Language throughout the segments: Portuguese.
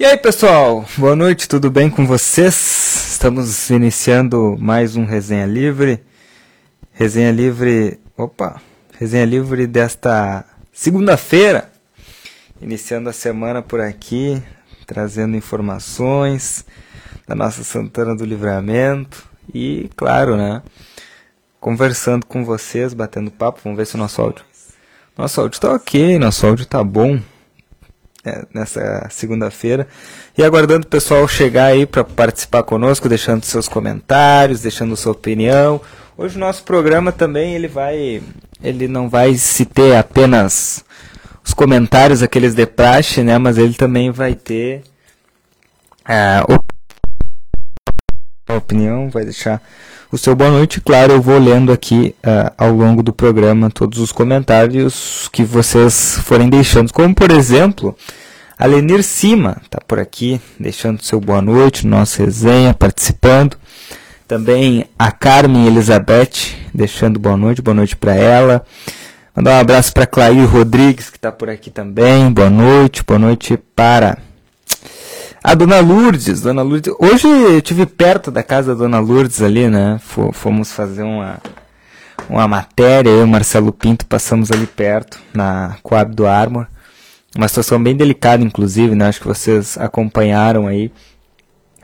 E aí, pessoal? Boa noite, tudo bem com vocês? Estamos iniciando mais um Resenha Livre. Resenha Livre. Opa! Resenha Livre desta segunda-feira. Iniciando a semana por aqui, trazendo informações da nossa Santana do Livramento e, claro, né? Conversando com vocês, batendo papo. Vamos ver se o nosso áudio. Nosso áudio tá ok, nosso áudio tá bom é, nessa segunda-feira. E aguardando o pessoal chegar aí para participar conosco, deixando seus comentários, deixando sua opinião. Hoje o nosso programa também ele vai, ele não vai se ter apenas os comentários aqueles de praxe, né? Mas ele também vai ter é, a opinião, vai deixar o seu boa noite. Claro, eu vou lendo aqui uh, ao longo do programa todos os comentários que vocês forem deixando. Como, por exemplo, a Lenir Cima está por aqui, deixando seu boa noite no nosso resenha, participando. Também a Carmen Elizabeth, deixando boa noite, boa noite para ela. Mandar um abraço para Clair Rodrigues, que está por aqui também. Boa noite, boa noite para a Dona Lourdes, Dona Lourdes. Hoje eu tive perto da casa da Dona Lourdes ali, né? Fomos fazer uma, uma matéria, eu e o Marcelo Pinto passamos ali perto, na Coab do Armor. Uma situação bem delicada, inclusive, né? Acho que vocês acompanharam aí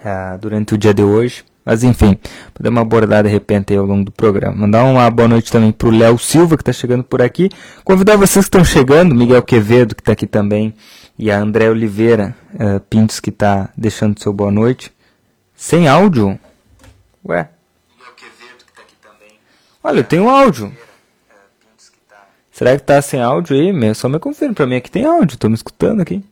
uh, durante o dia de hoje. Mas enfim, podemos abordar de repente ao longo do programa. Mandar uma boa noite também para o Léo Silva, que está chegando por aqui. Convidar vocês que estão chegando, Miguel Quevedo, que está aqui também, e a André Oliveira uh, Pintos, que está deixando seu boa noite. Sem áudio? Ué? Olha, eu tenho áudio. Será que está sem áudio aí? Só me confirma para mim que tem áudio. Estou me escutando aqui.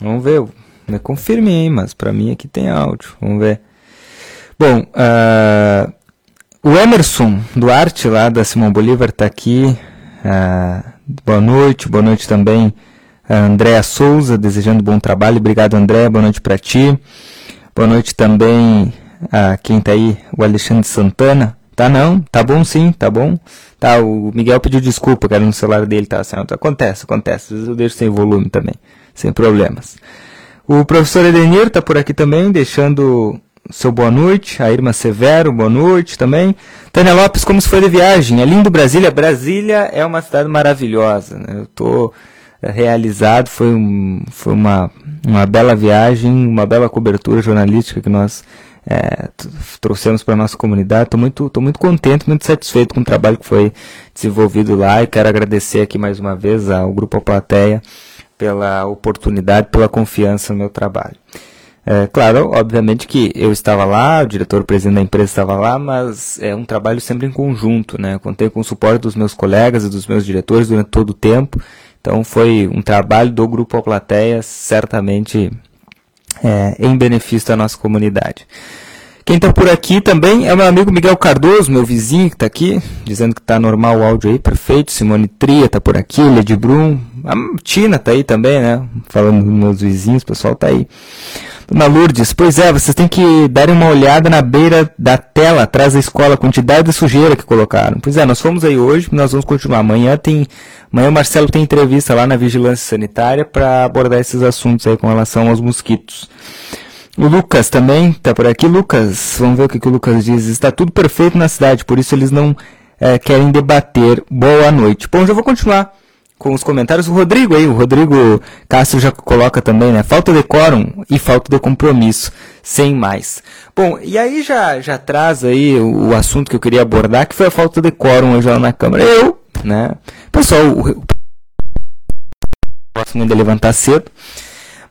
Vamos ver. Me confirme aí, mas para mim aqui tem áudio. Vamos ver. Bom, uh, o Emerson Duarte, lá da Simão Bolívar, está aqui. Uh, boa noite, boa noite também a Andréa Souza, desejando bom trabalho. Obrigado, André, boa noite para ti. Boa noite também a quem está aí, o Alexandre Santana. Tá não, tá bom sim, tá bom. Tá, o Miguel pediu desculpa, cara, no celular dele tá assim, acontece, acontece. Às vezes eu deixo sem volume também, sem problemas. O professor Edenir está por aqui também, deixando seu boa noite. A Irma Severo, boa noite também. Tânia Lopes, como se foi de viagem? É lindo Brasília. Brasília é uma cidade maravilhosa. Né? Eu estou eh, realizado, foi, um, foi uma, uma bela viagem, uma bela cobertura jornalística que nós é, trouxemos para a nossa comunidade. Estou muito, tô muito contente, muito satisfeito com o trabalho que foi desenvolvido lá e quero agradecer aqui mais uma vez ao Grupo Plateia pela oportunidade, pela confiança no meu trabalho. É, claro, obviamente que eu estava lá, o diretor presidente da empresa estava lá, mas é um trabalho sempre em conjunto, né? Contei com o suporte dos meus colegas e dos meus diretores durante todo o tempo. Então foi um trabalho do Grupo A Plateia, certamente é, em benefício da nossa comunidade. Quem está por aqui também é o meu amigo Miguel Cardoso, meu vizinho que está aqui, dizendo que está normal o áudio aí, perfeito. Simone Tria está por aqui, Lady Brum, a Tina está aí também, né? Falando dos meus vizinhos, o pessoal está aí. Dona Lourdes, pois é, vocês têm que dar uma olhada na beira da tela, atrás da escola, a quantidade de sujeira que colocaram. Pois é, nós fomos aí hoje, nós vamos continuar. Amanhã tem, amanhã o Marcelo tem entrevista lá na Vigilância Sanitária para abordar esses assuntos aí com relação aos mosquitos. O Lucas também está por aqui. Lucas, vamos ver o que, que o Lucas diz. Está tudo perfeito na cidade, por isso eles não é, querem debater. Boa noite. Bom, já vou continuar com os comentários. O Rodrigo aí, o Rodrigo Castro já coloca também, né? Falta de quórum e falta de compromisso, sem mais. Bom, e aí já, já traz aí o, o assunto que eu queria abordar, que foi a falta de quórum hoje lá na Câmara. Eu, né? Pessoal, o, o gosto muito de levantar cedo.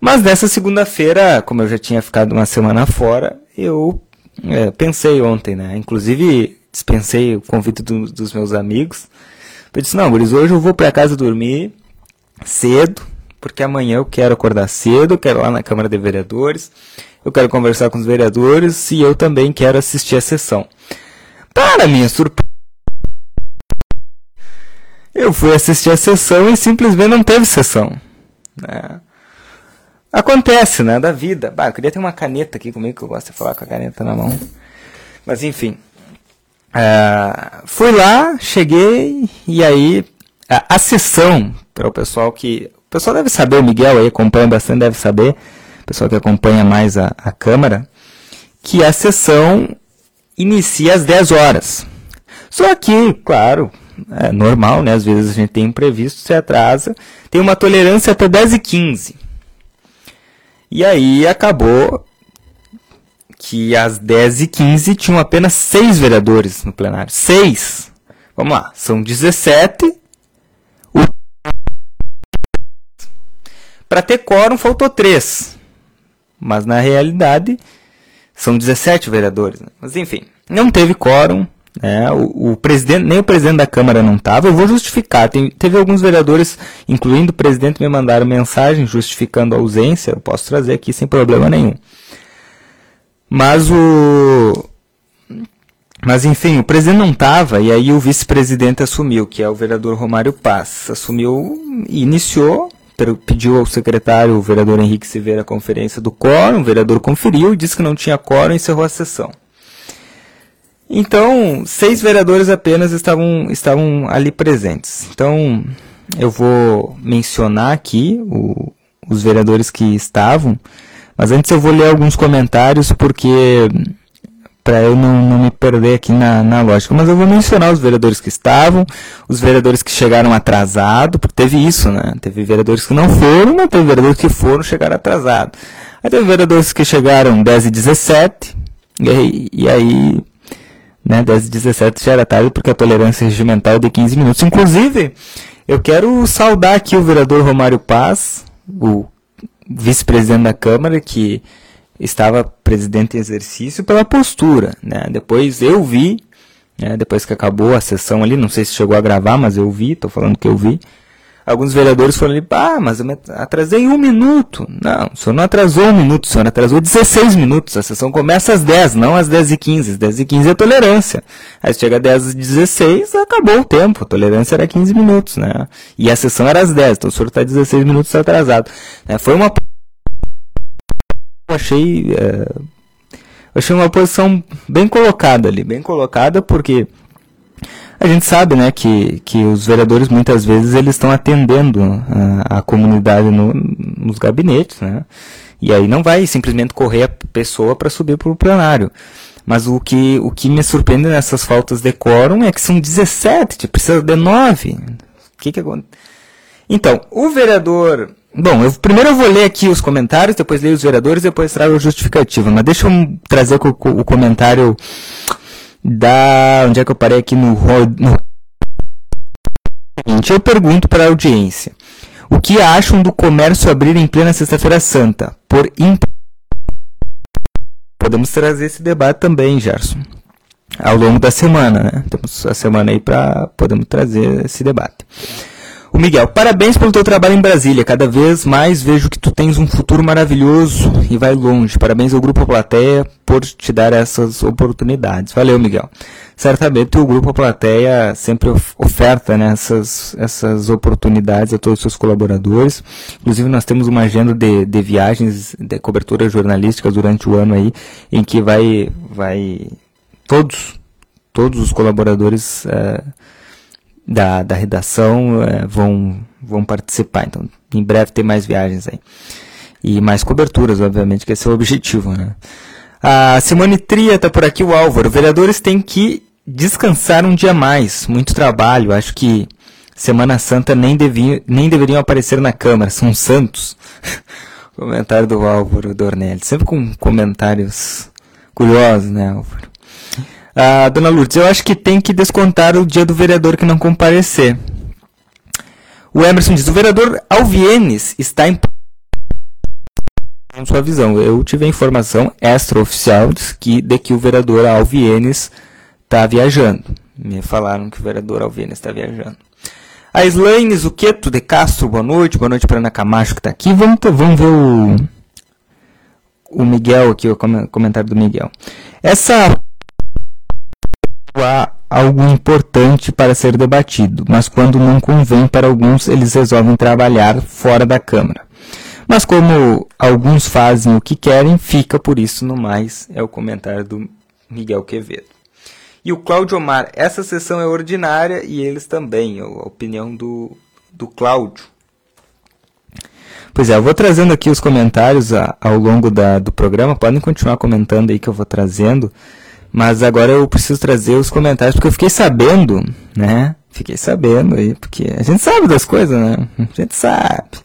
Mas nessa segunda-feira, como eu já tinha ficado uma semana fora, eu é, pensei ontem, né? Inclusive dispensei o convite do, dos meus amigos. Eu disse, não, Guris, hoje eu vou para casa dormir cedo, porque amanhã eu quero acordar cedo, eu quero ir lá na Câmara de Vereadores, eu quero conversar com os vereadores e eu também quero assistir a sessão. Para minha surpresa, eu fui assistir a sessão e simplesmente não teve sessão. Né? Acontece, né? Da vida. Bah, eu queria ter uma caneta aqui comigo, que eu gosto de falar com a caneta na mão. Mas enfim. Uh, fui lá, cheguei, e aí a, a sessão, para o pessoal que pessoal deve saber, o Miguel aí acompanha bastante, deve saber, o pessoal que acompanha mais a, a Câmara, que a sessão inicia às 10 horas. Só que, claro, é normal, né? Às vezes a gente tem imprevisto, se atrasa, tem uma tolerância até 10 e 15. E aí acabou que às 10 e 15 tinham apenas 6 vereadores no plenário. 6! Vamos lá, são 17. Para ter quórum faltou 3. Mas na realidade são 17 vereadores. Né? Mas enfim, não teve quórum. É, o, o, presidente, nem o presidente da Câmara não estava. Eu vou justificar. Tem, teve alguns vereadores, incluindo o presidente, me mandaram mensagem justificando a ausência. Eu posso trazer aqui sem problema nenhum. Mas o. Mas enfim, o presidente não estava e aí o vice-presidente assumiu, que é o vereador Romário Paz. Assumiu e iniciou, pediu ao secretário, o vereador Henrique Silveira, a conferência do quórum, o vereador conferiu, disse que não tinha quórum e encerrou a sessão. Então, seis vereadores apenas estavam, estavam ali presentes. Então, eu vou mencionar aqui o, os vereadores que estavam, mas antes eu vou ler alguns comentários porque para eu não, não, me perder aqui na, na lógica. Mas eu vou mencionar os vereadores que estavam, os vereadores que chegaram atrasado, porque teve isso, né? Teve vereadores que não foram, mas teve vereadores que foram chegaram atrasado. Aí teve vereadores que chegaram 10 e 17, e aí, e aí né, das 17 já era tarde, porque a tolerância regimental é de 15 minutos. Inclusive, eu quero saudar aqui o vereador Romário Paz, o vice-presidente da Câmara, que estava presidente em exercício, pela postura. Né? Depois eu vi, né, depois que acabou a sessão ali, não sei se chegou a gravar, mas eu vi, estou falando que eu vi alguns vereadores foram ali, ah, mas eu atrasei um minuto. Não, o senhor não atrasou um minuto, o senhor atrasou 16 minutos. A sessão começa às 10, não às 10 e 15. Às 10 e 15 é tolerância. Aí chega às 10 e 16, acabou o tempo. A tolerância era 15 minutos, né? E a sessão era às 10, então o senhor está 16 minutos atrasado. É, foi uma... Eu achei... É... Eu achei uma posição bem colocada ali, bem colocada porque a gente sabe, né, que, que os vereadores muitas vezes eles estão atendendo a, a comunidade no, nos gabinetes, né? E aí não vai simplesmente correr a pessoa para subir para o plenário. Mas o que, o que me surpreende nessas faltas de quórum é que são 17, precisa de 9. O que que acontece? Então, o vereador. Bom, eu, primeiro eu vou ler aqui os comentários, depois leio os vereadores, depois trago a justificativa. Mas deixa eu trazer o, o comentário da. Onde é que eu parei aqui no. no... Eu pergunto para a audiência: o que acham do comércio abrir em plena Sexta-feira Santa? Por imp... Podemos trazer esse debate também, Gerson, ao longo da semana, né? Temos a semana aí para podemos trazer esse debate. O Miguel, parabéns pelo teu trabalho em Brasília. Cada vez mais vejo que tu tens um futuro maravilhoso e vai longe. Parabéns ao Grupo Plateia por te dar essas oportunidades. Valeu, Miguel. Certamente o Grupo Plateia sempre oferta né, essas, essas oportunidades a todos os seus colaboradores. Inclusive, nós temos uma agenda de, de viagens, de cobertura jornalística durante o ano aí, em que vai, vai todos, todos os colaboradores. Uh, da, da redação é, vão, vão participar. Então, em breve tem mais viagens aí. E mais coberturas, obviamente, que esse é o objetivo, né? A Simone Tria está por aqui, o Álvaro. Vereadores têm que descansar um dia mais. Muito trabalho. Acho que Semana Santa nem, deviam, nem deveriam aparecer na Câmara. São santos. Comentário do Álvaro Dornelli. Sempre com comentários curiosos, né, Álvaro? Ah, dona Lourdes, eu acho que tem que descontar o dia do vereador que não comparecer. O Emerson diz: o vereador Alvienes está em sua visão. Eu tive a informação extraoficial de que, de que o vereador Alvienes está viajando. Me falaram que o vereador Alvienes está viajando. A Slaine Zuqueto de Castro, boa noite. Boa noite para Ana Camacho que está aqui. Vamos, vamos ver o, o Miguel aqui, o comentário do Miguel. Essa há algo importante para ser debatido, mas quando não convém para alguns, eles resolvem trabalhar fora da Câmara. Mas como alguns fazem o que querem, fica por isso no mais, é o comentário do Miguel Quevedo. E o Cláudio Omar, essa sessão é ordinária e eles também, a opinião do, do Cláudio. Pois é, eu vou trazendo aqui os comentários a, ao longo da, do programa. Podem continuar comentando aí que eu vou trazendo. Mas agora eu preciso trazer os comentários, porque eu fiquei sabendo, né? Fiquei sabendo aí, porque a gente sabe das coisas, né? A gente sabe.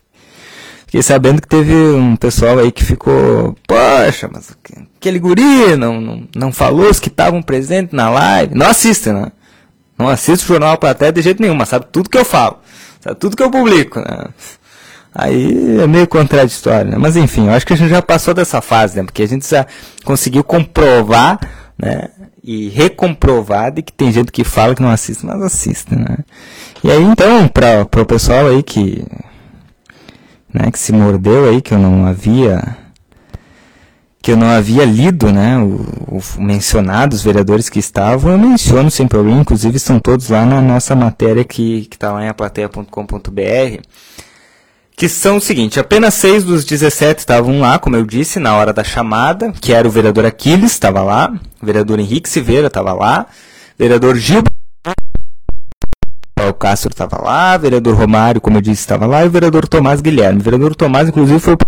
Fiquei sabendo que teve um pessoal aí que ficou, poxa, mas aquele guri não, não, não falou os que estavam presentes na live. Não assiste, né? Não assiste o Jornal Platéia de jeito nenhum, mas sabe tudo que eu falo. Sabe tudo que eu publico, né? Aí é meio contraditório, né? Mas enfim, eu acho que a gente já passou dessa fase, né? Porque a gente já conseguiu comprovar, né? E recomprovar de que tem gente que fala que não assiste, mas assiste, né? E aí então, para o pessoal aí que, né, que se mordeu aí, que eu não havia que eu não havia lido, né, o, o mencionado, os vereadores que estavam, eu menciono sem problema, inclusive estão todos lá na nossa matéria que está lá em aplateia.com.br, que são o seguinte, apenas seis dos 17 estavam lá, como eu disse, na hora da chamada, que era o vereador Aquiles, estava lá, o vereador Henrique Silveira estava lá, o vereador Gil Castro estava lá, o vereador Romário, como eu disse, estava lá, e o vereador Tomás Guilherme. O vereador Tomás, inclusive, foi o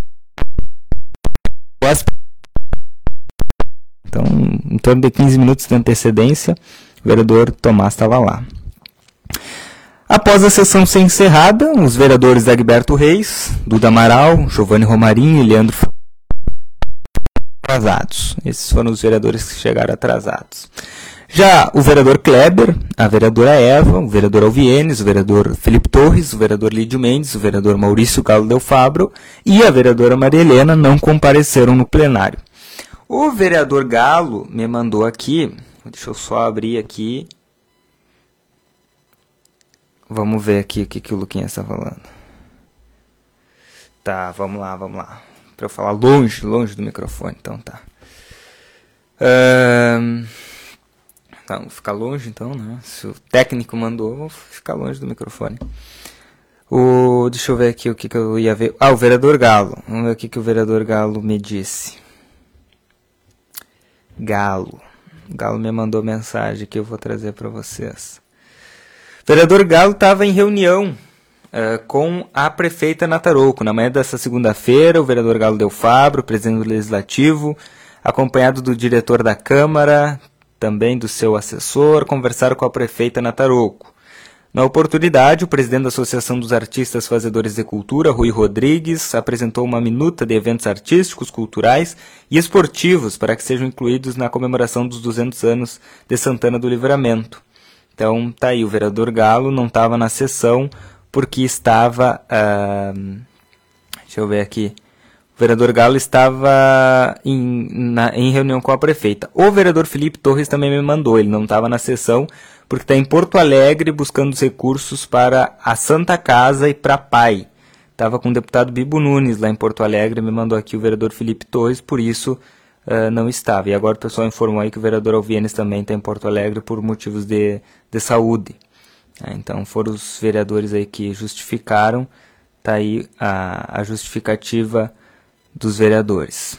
então, em torno de 15 minutos de antecedência, o vereador Tomás estava lá. Após a sessão ser encerrada, os vereadores Agberto Reis, Duda Amaral, Giovanni Romarinho e Leandro atrasados. Esses foram os vereadores que chegaram atrasados. Já o vereador Kleber, a vereadora Eva, o vereador Alvienes, o vereador Felipe Torres, o vereador Lídio Mendes, o vereador Maurício Galo Del Fabro e a vereadora Maria Helena não compareceram no plenário. O vereador Galo me mandou aqui, deixa eu só abrir aqui. Vamos ver aqui o que, que o Luquinha está falando. Tá, vamos lá, vamos lá. Para eu falar longe, longe do microfone, então tá. Um, tá, vou ficar longe então, né? Se o técnico mandou, vou ficar longe do microfone. O, deixa eu ver aqui o que, que eu ia ver. Ah, o vereador Galo. Vamos ver o que, que o vereador Galo me disse. Galo. Galo me mandou mensagem que eu vou trazer para vocês. O vereador Galo estava em reunião uh, com a prefeita Natarouco. Na manhã dessa segunda-feira, o vereador Galo Del Fabro, presidente do Legislativo, acompanhado do diretor da Câmara, também do seu assessor, conversaram com a prefeita Natarouco. Na oportunidade, o presidente da Associação dos Artistas Fazedores de Cultura, Rui Rodrigues, apresentou uma minuta de eventos artísticos, culturais e esportivos para que sejam incluídos na comemoração dos 200 anos de Santana do Livramento. Então, tá aí, o vereador Galo não estava na sessão porque estava. Uh, deixa eu ver aqui. O vereador Galo estava em, na, em reunião com a prefeita. O vereador Felipe Torres também me mandou, ele não estava na sessão porque está em Porto Alegre buscando os recursos para a Santa Casa e para Pai. Estava com o deputado Bibo Nunes lá em Porto Alegre, me mandou aqui o vereador Felipe Torres, por isso uh, não estava. E agora o pessoal informou aí que o vereador Alvienes também está em Porto Alegre por motivos de, de saúde. É, então foram os vereadores aí que justificaram, está aí a, a justificativa dos vereadores.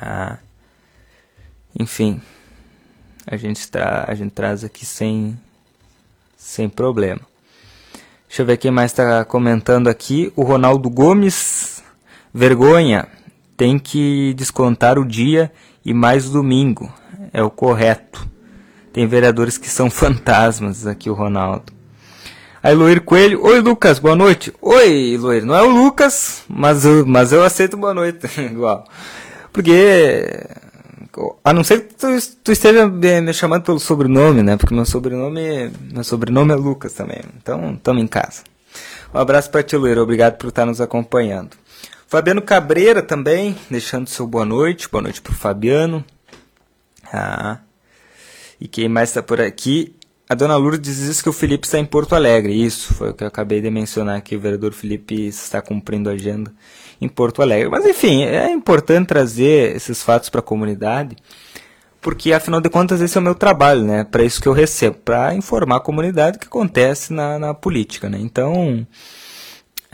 Ah, enfim a gente, tra a gente traz aqui sem, sem problema. Deixa eu ver quem mais está comentando aqui. O Ronaldo Gomes, vergonha, tem que descontar o dia e mais o domingo. É o correto. Tem vereadores que são fantasmas aqui, o Ronaldo. Aí, Luir Coelho. Oi, Lucas, boa noite. Oi, Luir. Não é o Lucas, mas eu, mas eu aceito boa noite. Igual. Porque a não ser que tu, tu, esteja me chamando pelo sobrenome, né? Porque meu sobrenome, meu sobrenome é Lucas também. Então, tamo em casa. Um abraço para ti, Luíra. Obrigado por estar nos acompanhando. Fabiano Cabreira também, deixando seu boa noite. Boa noite pro Fabiano. Ah. E quem mais está por aqui? A dona Lourdes diz que o Felipe está em Porto Alegre. Isso, foi o que eu acabei de mencionar que o vereador Felipe está cumprindo a agenda em Porto Alegre. Mas enfim, é importante trazer esses fatos para a comunidade, porque afinal de contas esse é o meu trabalho, né? Para isso que eu recebo, para informar a comunidade o que acontece na, na política, né? Então,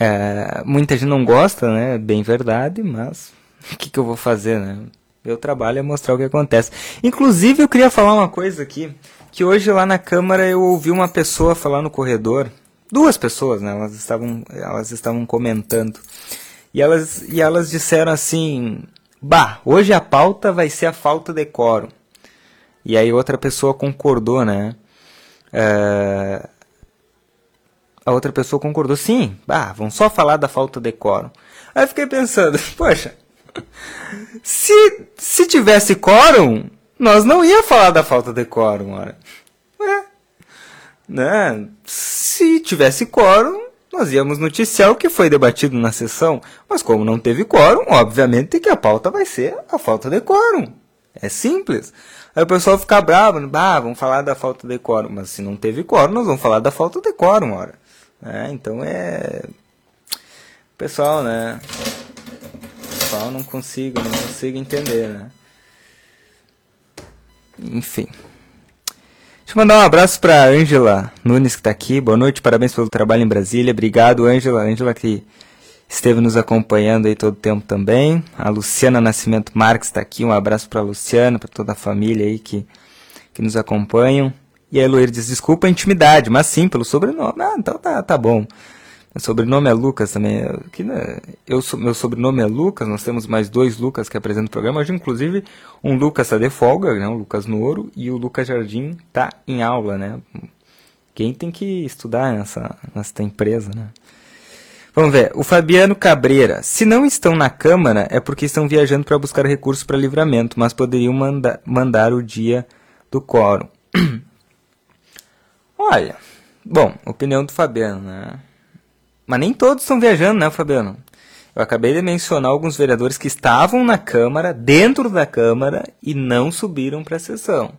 é, muita gente não gosta, né? Bem verdade, mas o que, que eu vou fazer, né? Meu trabalho é mostrar o que acontece. Inclusive, eu queria falar uma coisa aqui, que hoje lá na Câmara eu ouvi uma pessoa falar no corredor, duas pessoas, né? Elas estavam, elas estavam comentando. E elas, e elas disseram assim: Bah, hoje a pauta vai ser a falta de quórum. E aí outra pessoa concordou, né? É... A outra pessoa concordou, sim, bah, vamos só falar da falta de quórum. Aí fiquei pensando, poxa, se, se tivesse quórum, nós não ia falar da falta de quórum, ora. É. Né? Se tivesse quórum, nós íamos noticiar o que foi debatido na sessão. Mas como não teve quórum, obviamente que a pauta vai ser a falta de quórum. É simples. Aí o pessoal fica bravo, ah, vamos falar da falta de quórum. Mas se não teve quórum, nós vamos falar da falta de quórum, ora. É, então é. Pessoal, né? Pessoal, não consigo, não consigo entender, né? Enfim. Deixa eu mandar um abraço para Ângela Nunes que está aqui. Boa noite, parabéns pelo trabalho em Brasília. Obrigado, Ângela. Ângela que esteve nos acompanhando aí todo o tempo também. A Luciana Nascimento Marques está aqui. Um abraço para Luciana, para toda a família aí que, que nos acompanham. E a Eloir diz, desculpa a intimidade, mas sim, pelo sobrenome. Ah, então tá, tá bom. Meu sobrenome é Lucas também. Aqui, né, eu, meu sobrenome é Lucas, nós temos mais dois Lucas que apresentam o programa. Hoje, inclusive, um Lucas está de folga, né, o Lucas Nouro, e o Lucas Jardim está em aula. Né? Quem tem que estudar nessa, nessa empresa, né? Vamos ver. O Fabiano Cabreira. Se não estão na Câmara, é porque estão viajando para buscar recursos para livramento, mas poderiam manda mandar o dia do quórum. Olha, bom, opinião do Fabiano, né? Mas nem todos estão viajando, né, Fabiano? Eu acabei de mencionar alguns vereadores que estavam na Câmara, dentro da Câmara, e não subiram para a sessão.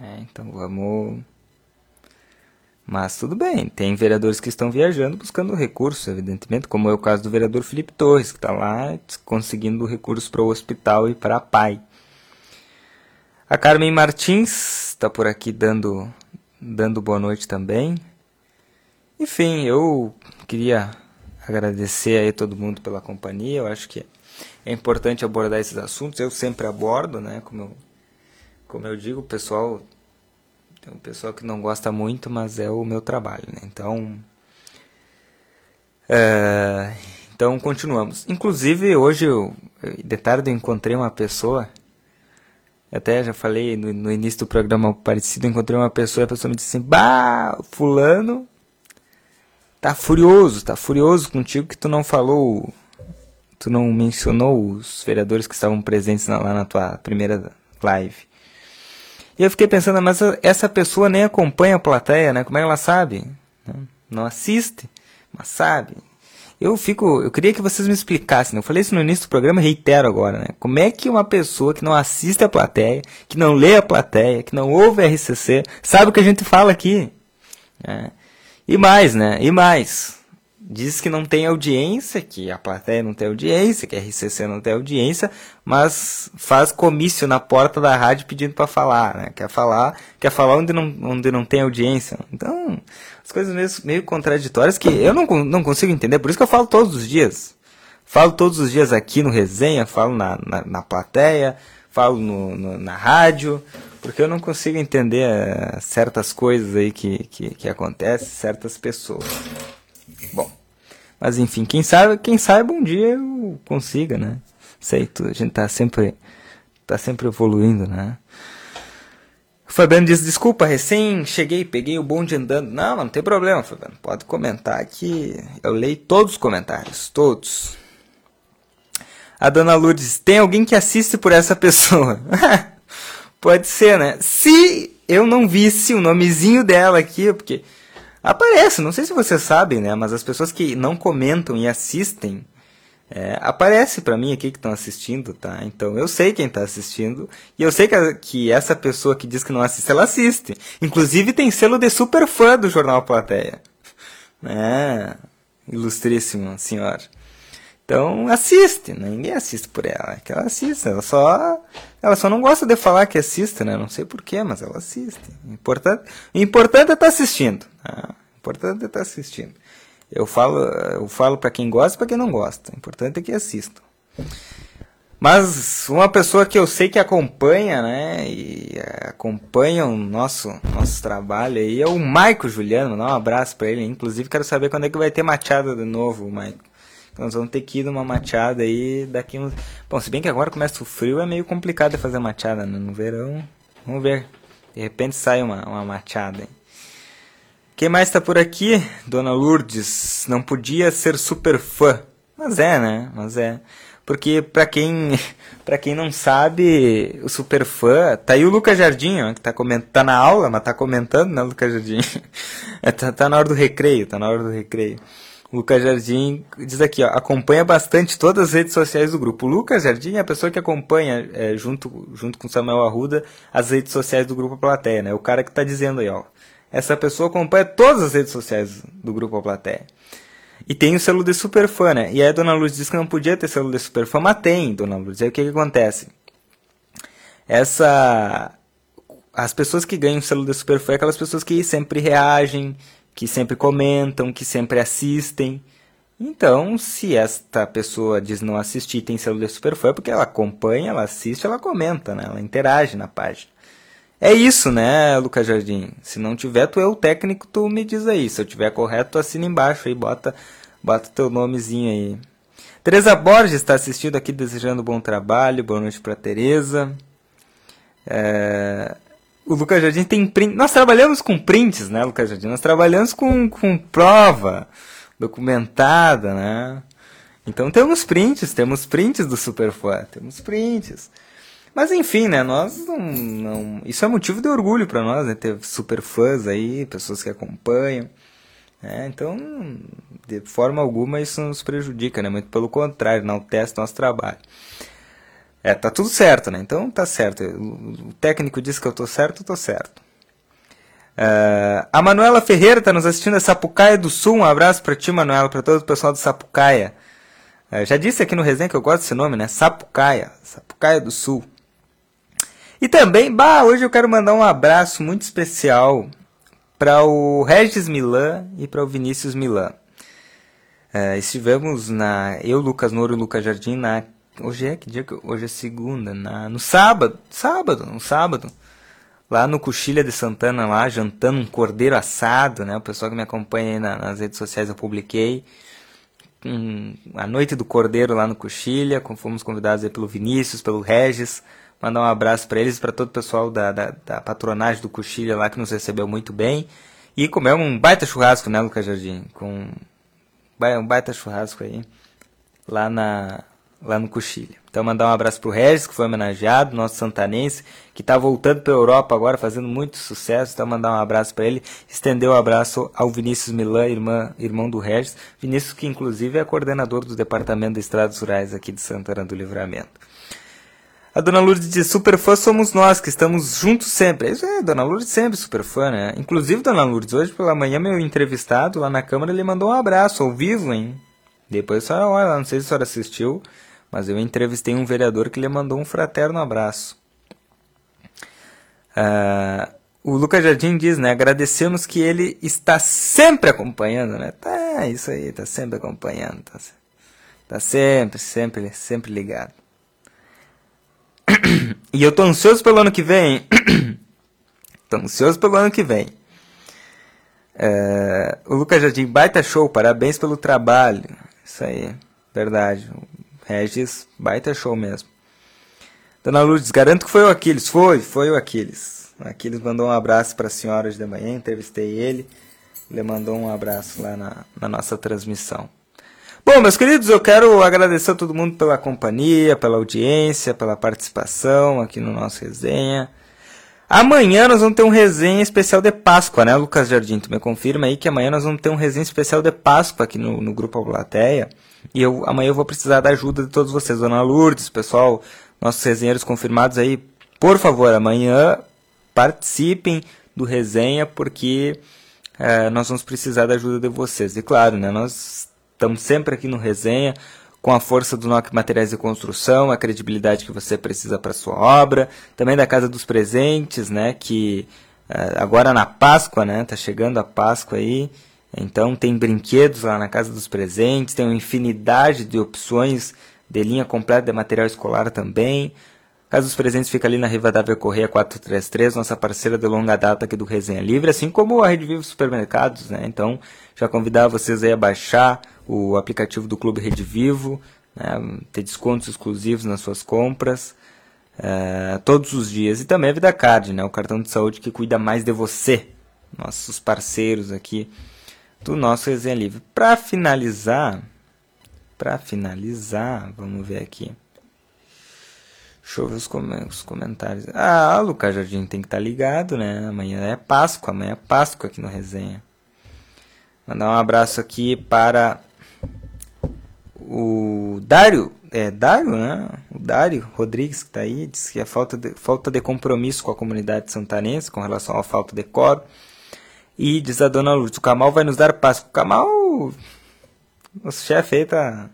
É, então vamos. Mas tudo bem, tem vereadores que estão viajando buscando recursos, evidentemente, como é o caso do vereador Felipe Torres, que está lá conseguindo recursos para o hospital e para a PAI. A Carmen Martins está por aqui dando, dando boa noite também. Enfim, eu queria agradecer aí todo mundo pela companhia. Eu acho que é importante abordar esses assuntos. Eu sempre abordo, né? Como eu, como eu digo, o pessoal tem um pessoal que não gosta muito, mas é o meu trabalho, né? Então, é, então continuamos. Inclusive hoje, eu, de tarde, eu encontrei uma pessoa. Até já falei no, no início do programa parecido, encontrei uma pessoa e a pessoa me disse assim: Bah, fulano tá furioso, tá furioso contigo que tu não falou, tu não mencionou os vereadores que estavam presentes na, lá na tua primeira live. E eu fiquei pensando, mas essa pessoa nem acompanha a plateia, né? Como é que ela sabe? Não assiste, mas sabe. Eu fico, eu queria que vocês me explicassem. Né? Eu falei isso no início do programa, reitero agora, né? Como é que uma pessoa que não assiste a plateia, que não lê a plateia, que não ouve a RCC, sabe o que a gente fala aqui? É. E mais, né? E mais. Diz que não tem audiência, que a plateia não tem audiência, que a RCC não tem audiência, mas faz comício na porta da rádio pedindo para falar, né? Quer falar, quer falar onde não, onde não tem audiência. Então, as coisas meio, meio contraditórias que eu não, não consigo entender, por isso que eu falo todos os dias. Falo todos os dias aqui no resenha, falo na, na, na plateia, falo no, no, na rádio, porque eu não consigo entender uh, certas coisas aí que, que, que acontecem, certas pessoas. Bom, mas enfim, quem sabe, quem sabe um dia eu consiga, né? Sei, tudo, a gente tá sempre, tá sempre evoluindo, né? O Fabiano diz, desculpa, recém cheguei, peguei o bonde andando. Não, não tem problema, Fabiano. Pode comentar que eu leio todos os comentários, todos. A Dona Lourdes, tem alguém que assiste por essa pessoa? Pode ser, né? Se eu não visse o nomezinho dela aqui, porque aparece, não sei se vocês sabem, né? Mas as pessoas que não comentam e assistem, é, aparece para mim aqui que estão assistindo, tá? Então eu sei quem está assistindo e eu sei que, que essa pessoa que diz que não assiste, ela assiste. Inclusive tem selo de super fã do Jornal Plateia. É, ilustríssima senhora. Então assiste, né? ninguém assiste por ela, é que ela assiste, ela só ela só não gosta de falar que assiste, né? Não sei porquê, mas ela assiste. O importante, o importante é estar tá assistindo. O importante é estar tá assistindo. Eu falo, eu falo para quem gosta e para quem não gosta. O importante é que assistam. Mas uma pessoa que eu sei que acompanha, né, e acompanha o nosso, nosso trabalho aí é o Maico Juliano, dá um abraço para ele. Inclusive quero saber quando é que vai ter machada de novo, Maico. Nós vamos ter que ir numa machada aí daqui uns... Bom, se bem que agora começa o frio, é meio complicado fazer machada, né? No verão, vamos ver. De repente sai uma, uma machada, hein? Quem mais está por aqui? Dona Lourdes, não podia ser super fã. Mas é, né? Mas é. Porque para quem para quem não sabe, o super fã, tá aí o Lucas Jardim, ó, que tá comentando, tá na aula, mas tá comentando, né, Lucas Jardim? é, tá, tá na hora do recreio, tá na hora do recreio. O Lucas Jardim diz aqui, ó, acompanha bastante todas as redes sociais do grupo. O Lucas Jardim é a pessoa que acompanha, é, junto, junto com Samuel Arruda, as redes sociais do grupo Plateia, né? O cara que tá dizendo aí, ó. Essa pessoa acompanha todas as redes sociais do grupo Plateia. E tem o selo de superfã, né? E aí a Dona Luz disse que não podia ter selo de superfã, mas tem, Dona Luz. Aí o que, que acontece? Essa... As pessoas que ganham o selo de superfã é aquelas pessoas que sempre reagem, que sempre comentam, que sempre assistem. Então, se esta pessoa diz não assistir tem selo de superfã, é porque ela acompanha, ela assiste, ela comenta, né? Ela interage na página. É isso, né, Lucas Jardim? Se não tiver, tu é o técnico, tu me diz aí. Se eu tiver correto, assina embaixo aí, bota, bota teu nomezinho aí. Tereza Borges está assistindo aqui, desejando bom trabalho. Boa noite para Tereza. É... O Lucas Jardim tem print. Nós trabalhamos com prints, né, Lucas Jardim? Nós trabalhamos com, com prova documentada, né? Então temos prints, temos prints do Superfã, temos prints. Mas enfim, né? Nós não. não isso é motivo de orgulho para nós, né? Ter super fãs aí, pessoas que acompanham. Né? Então, de forma alguma, isso nos prejudica, né? Muito pelo contrário, não testa nosso trabalho. É, tá tudo certo, né? Então tá certo. O técnico disse que eu tô certo, eu tô certo. Uh, a Manuela Ferreira está nos assistindo a Sapucaia do Sul. Um abraço para ti, Manuela, para todo o pessoal do Sapucaia. Uh, já disse aqui no resenha que eu gosto desse nome, né? Sapucaia. Sapucaia do Sul. E também, bah, hoje eu quero mandar um abraço muito especial para o Regis Milan e para o Vinícius Milan. É, estivemos na eu, Lucas Nouro e Lucas Jardim na hoje é que dia que hoje é segunda, na no sábado, sábado, no sábado, lá no Coxilha de Santana lá jantando um cordeiro assado, né? O pessoal que me acompanha aí na, nas redes sociais eu publiquei um, a noite do cordeiro lá no Coxilha, fomos convidados aí pelo Vinícius, pelo Regis Mandar um abraço para eles, para todo o pessoal da, da, da, patronagem do Coxilha lá que nos recebeu muito bem. E comemos um baita churrasco, né, Lucas Jardim? Com um baita churrasco aí, lá, na, lá no Coxilha. Então, mandar um abraço pro Regis, que foi homenageado, nosso santanense, que está voltando para a Europa agora, fazendo muito sucesso. Então, mandar um abraço para ele. Estender o um abraço ao Vinícius Milan, irmã, irmão do Regis. Vinícius, que inclusive é coordenador do Departamento de Estradas Rurais aqui de Santana do Livramento. A Dona Lourdes diz, super fã somos nós, que estamos juntos sempre. Isso é, Dona Lourdes sempre super fã, né? Inclusive, Dona Lourdes, hoje pela manhã, meu entrevistado lá na Câmara, ele mandou um abraço ao vivo, hein? Depois senhora olha, não sei se a senhora assistiu, mas eu entrevistei um vereador que lhe mandou um fraterno abraço. Uh, o Lucas Jardim diz, né? Agradecemos que ele está sempre acompanhando, né? Tá, isso aí, tá sempre acompanhando. Tá, tá sempre, sempre, sempre ligado. E eu tô ansioso pelo ano que vem. tô ansioso pelo ano que vem. É, o Lucas Jardim, baita show, parabéns pelo trabalho. Isso aí, verdade. O Regis, baita show mesmo. Dona Lourdes, garanto que foi o Aquiles. Foi, foi o Aquiles. O Aquiles mandou um abraço para a senhora de manhã, entrevistei ele. Ele mandou um abraço lá na, na nossa transmissão. Bom, meus queridos, eu quero agradecer a todo mundo pela companhia, pela audiência, pela participação aqui no nosso resenha. Amanhã nós vamos ter um resenha especial de Páscoa, né, Lucas Jardim? Tu me confirma aí que amanhã nós vamos ter um resenha especial de Páscoa aqui no, no Grupo Plateia. E eu, amanhã eu vou precisar da ajuda de todos vocês, Dona Lourdes, pessoal, nossos resenheiros confirmados aí. Por favor, amanhã participem do resenha, porque é, nós vamos precisar da ajuda de vocês. E claro, né, nós Estamos sempre aqui no Resenha, com a força do NOC Materiais de Construção, a credibilidade que você precisa para sua obra, também da Casa dos Presentes, né, que uh, agora na Páscoa, né, tá chegando a Páscoa aí, então tem brinquedos lá na Casa dos Presentes, tem uma infinidade de opções de linha completa de material escolar também. Casa dos Presentes fica ali na Rivadavia Correia 433, nossa parceira de longa data aqui do Resenha Livre, assim como a Rede Vivo Supermercados, né? Então, já convidar vocês aí a baixar o aplicativo do Clube Rede Vivo, né? ter descontos exclusivos nas suas compras, é, todos os dias. E também a Vida Card, né? O cartão de saúde que cuida mais de você, nossos parceiros aqui do nosso Resenha Livre. Para finalizar, para finalizar, vamos ver aqui. Deixa eu ver os, com os comentários. Ah, o Lucas Jardim tem que estar tá ligado, né? Amanhã é Páscoa, amanhã é Páscoa aqui no Resenha. Mandar um abraço aqui para o Dário, é Dário, né? O Dário Rodrigues que está aí, diz que a falta de, falta de compromisso com a comunidade santanense com relação à falta de coro. E diz a dona Lourdes, o Camal vai nos dar Páscoa. O Camal, o chefe aí tá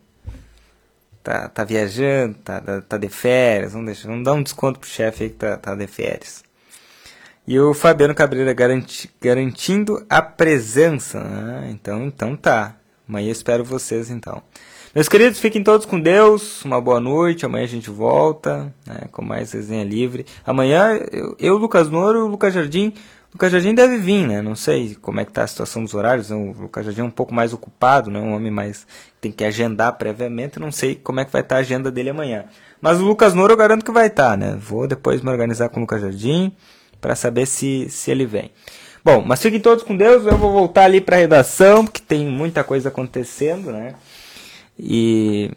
tá, tá viajando, tá, tá, tá de férias, vamos, deixar, vamos dar um desconto pro chefe aí que tá, tá de férias. E o Fabiano Cabreira garanti, garantindo a presença, né? Então, então tá. Amanhã espero vocês então. Meus queridos, fiquem todos com Deus. Uma boa noite. Amanhã a gente volta né, com mais resenha livre. Amanhã eu, eu Lucas Noro o Lucas Jardim Lucas Jardim deve vir, né? Não sei como é que tá a situação dos horários. O Lucas Jardim é um pouco mais ocupado, né? Um homem mais tem que agendar previamente. Não sei como é que vai estar tá a agenda dele amanhã. Mas o Lucas Nouro eu garanto que vai estar, tá, né? Vou depois me organizar com o Lucas Jardim para saber se, se ele vem. Bom, mas fiquem todos com Deus. Eu vou voltar ali para a redação, porque tem muita coisa acontecendo, né? E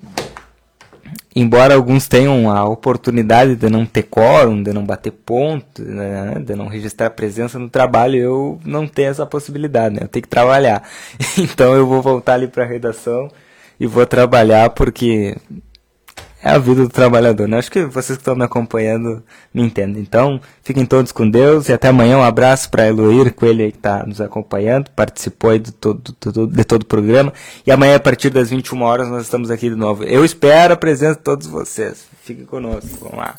embora alguns tenham a oportunidade de não ter quórum, de não bater ponto, né, de não registrar presença no trabalho, eu não tenho essa possibilidade, né? Eu tenho que trabalhar. Então eu vou voltar ali para a redação e vou trabalhar porque é a vida do trabalhador, né? Acho que vocês que estão me acompanhando me entendem. Então, fiquem todos com Deus e até amanhã. Um abraço para Eloir Coelho aí que está nos acompanhando, participou aí de todo, do, de todo o programa. E amanhã, a partir das 21 horas, nós estamos aqui de novo. Eu espero a presença de todos vocês. Fiquem conosco. Vamos lá.